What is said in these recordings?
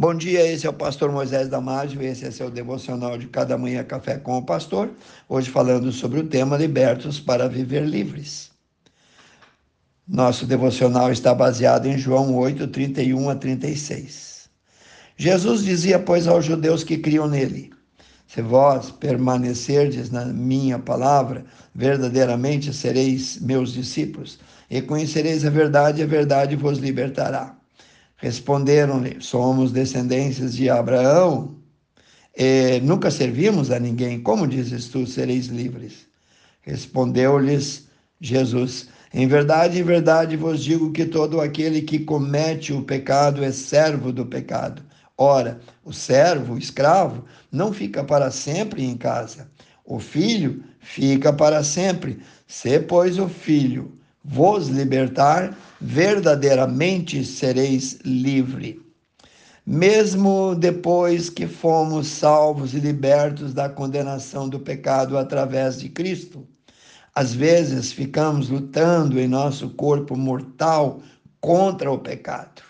Bom dia, esse é o pastor Moisés Damásio, esse é seu devocional de cada manhã café com o pastor. Hoje falando sobre o tema Libertos para viver livres. Nosso devocional está baseado em João 8, 31 a 36. Jesus dizia, pois, aos judeus que criam nele: Se vós permanecerdes na minha palavra, verdadeiramente sereis meus discípulos, e conhecereis a verdade, e a verdade vos libertará. Responderam-lhe: Somos descendências de Abraão. Nunca servimos a ninguém. Como dizes tu, sereis livres? Respondeu-lhes Jesus: Em verdade, em verdade vos digo que todo aquele que comete o pecado é servo do pecado. Ora, o servo, o escravo, não fica para sempre em casa. O filho fica para sempre. Se, pois, o filho vos libertar, verdadeiramente sereis livre. Mesmo depois que fomos salvos e libertos da condenação do pecado através de Cristo, às vezes ficamos lutando em nosso corpo mortal contra o pecado.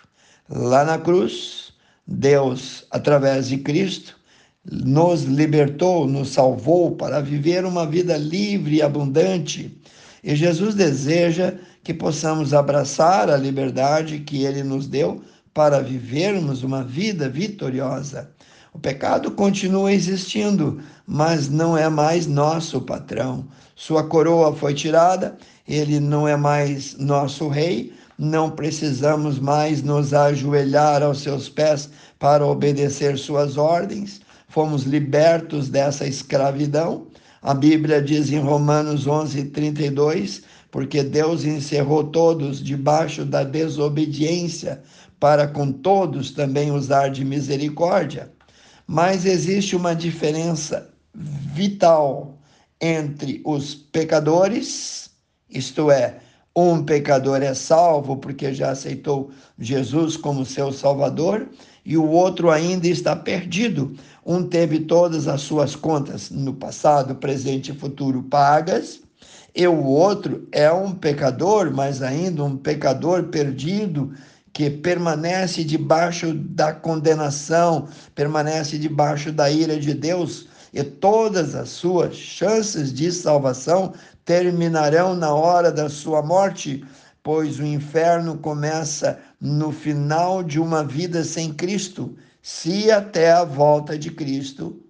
Lá na cruz, Deus, através de Cristo, nos libertou, nos salvou para viver uma vida livre e abundante e Jesus deseja que possamos abraçar a liberdade que ele nos deu para vivermos uma vida vitoriosa. O pecado continua existindo, mas não é mais nosso patrão. Sua coroa foi tirada, ele não é mais nosso rei, não precisamos mais nos ajoelhar aos seus pés para obedecer suas ordens. Fomos libertos dessa escravidão a Bíblia diz em Romanos 11, 32, porque Deus encerrou todos debaixo da desobediência, para com todos também usar de misericórdia. Mas existe uma diferença vital entre os pecadores, isto é, um pecador é salvo porque já aceitou Jesus como seu Salvador, e o outro ainda está perdido. Um teve todas as suas contas no passado, presente e futuro pagas, e o outro é um pecador, mas ainda um pecador perdido que permanece debaixo da condenação, permanece debaixo da ira de Deus, e todas as suas chances de salvação terminarão na hora da sua morte, pois o inferno começa no final de uma vida sem Cristo, se até a volta de Cristo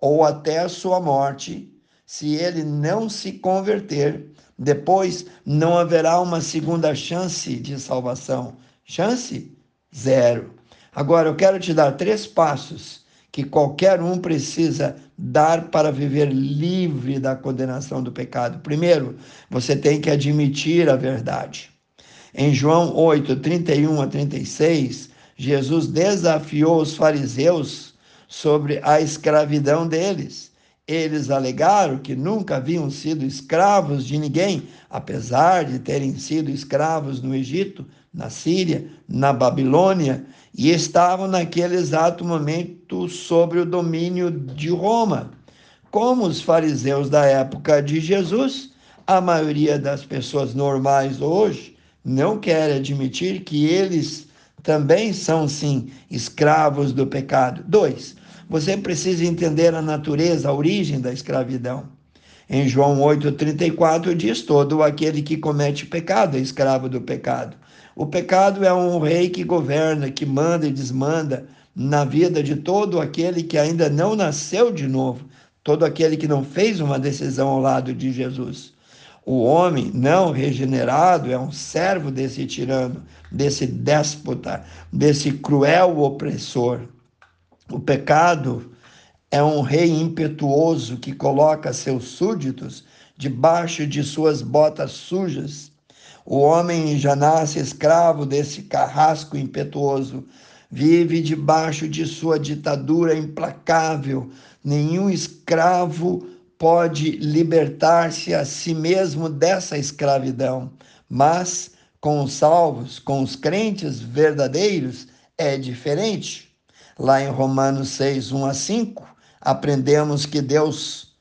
ou até a sua morte, se ele não se converter, depois não haverá uma segunda chance de salvação. Chance? Zero. Agora eu quero te dar três passos que qualquer um precisa dar para viver livre da condenação do pecado. Primeiro, você tem que admitir a verdade. Em João 8, 31 a 36, Jesus desafiou os fariseus sobre a escravidão deles. Eles alegaram que nunca haviam sido escravos de ninguém, apesar de terem sido escravos no Egito, na Síria, na Babilônia, e estavam naquele exato momento sobre o domínio de Roma. Como os fariseus da época de Jesus, a maioria das pessoas normais hoje não quer admitir que eles também são, sim, escravos do pecado. Dois, você precisa entender a natureza, a origem da escravidão. Em João 8,34 diz: Todo aquele que comete pecado é escravo do pecado. O pecado é um rei que governa, que manda e desmanda na vida de todo aquele que ainda não nasceu de novo, todo aquele que não fez uma decisão ao lado de Jesus. O homem não regenerado é um servo desse tirano, desse déspota, desse cruel opressor. O pecado é um rei impetuoso que coloca seus súditos debaixo de suas botas sujas. O homem já nasce escravo desse carrasco impetuoso, vive debaixo de sua ditadura implacável. Nenhum escravo pode libertar-se a si mesmo dessa escravidão, mas com os salvos, com os crentes verdadeiros, é diferente. Lá em Romanos 6, 1 a 5, aprendemos que Deus,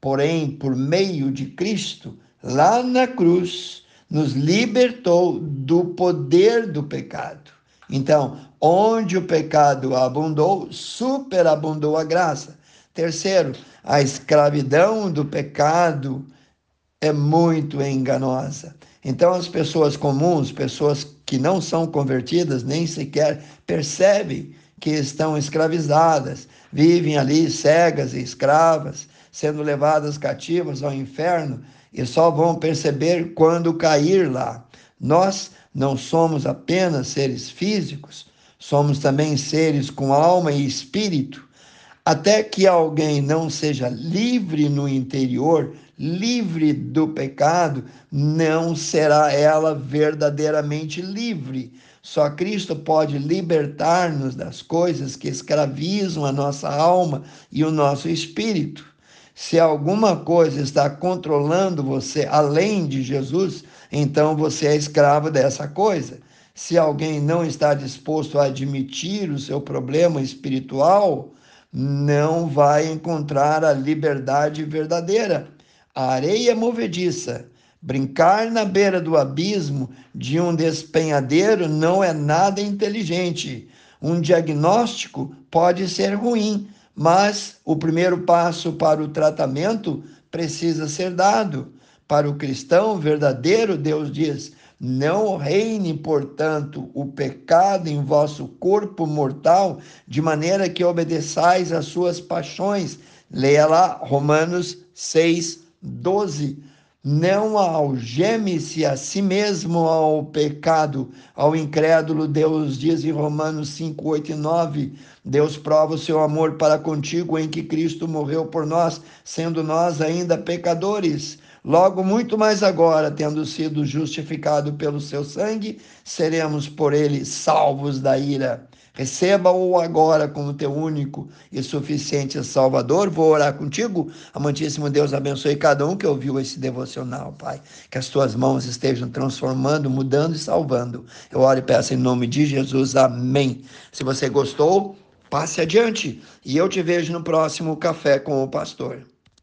porém, por meio de Cristo, lá na cruz, nos libertou do poder do pecado. Então, onde o pecado abundou, superabundou a graça. Terceiro, a escravidão do pecado é muito enganosa. Então, as pessoas comuns, pessoas que não são convertidas, nem sequer percebem que estão escravizadas, vivem ali cegas e escravas, sendo levadas cativas ao inferno e só vão perceber quando cair lá. Nós não somos apenas seres físicos, somos também seres com alma e espírito. Até que alguém não seja livre no interior, livre do pecado, não será ela verdadeiramente livre. Só Cristo pode libertar-nos das coisas que escravizam a nossa alma e o nosso espírito. Se alguma coisa está controlando você além de Jesus, então você é escravo dessa coisa. Se alguém não está disposto a admitir o seu problema espiritual, não vai encontrar a liberdade verdadeira a areia movediça. Brincar na beira do abismo de um despenhadeiro não é nada inteligente. Um diagnóstico pode ser ruim, mas o primeiro passo para o tratamento precisa ser dado. Para o cristão verdadeiro, Deus diz: não reine, portanto, o pecado em vosso corpo mortal, de maneira que obedeçais às suas paixões. Leia lá Romanos 6, 12. Não algeme-se a si mesmo ao pecado, ao incrédulo, Deus diz em Romanos 5, 8 e 9. Deus prova o seu amor para contigo em que Cristo morreu por nós, sendo nós ainda pecadores. Logo, muito mais agora, tendo sido justificado pelo seu sangue, seremos por ele salvos da ira. Receba-o agora como teu único e suficiente Salvador. Vou orar contigo. Amantíssimo Deus, abençoe cada um que ouviu esse devocional, Pai. Que as tuas mãos estejam transformando, mudando e salvando. Eu oro e peço em nome de Jesus. Amém. Se você gostou, passe adiante. E eu te vejo no próximo Café com o Pastor.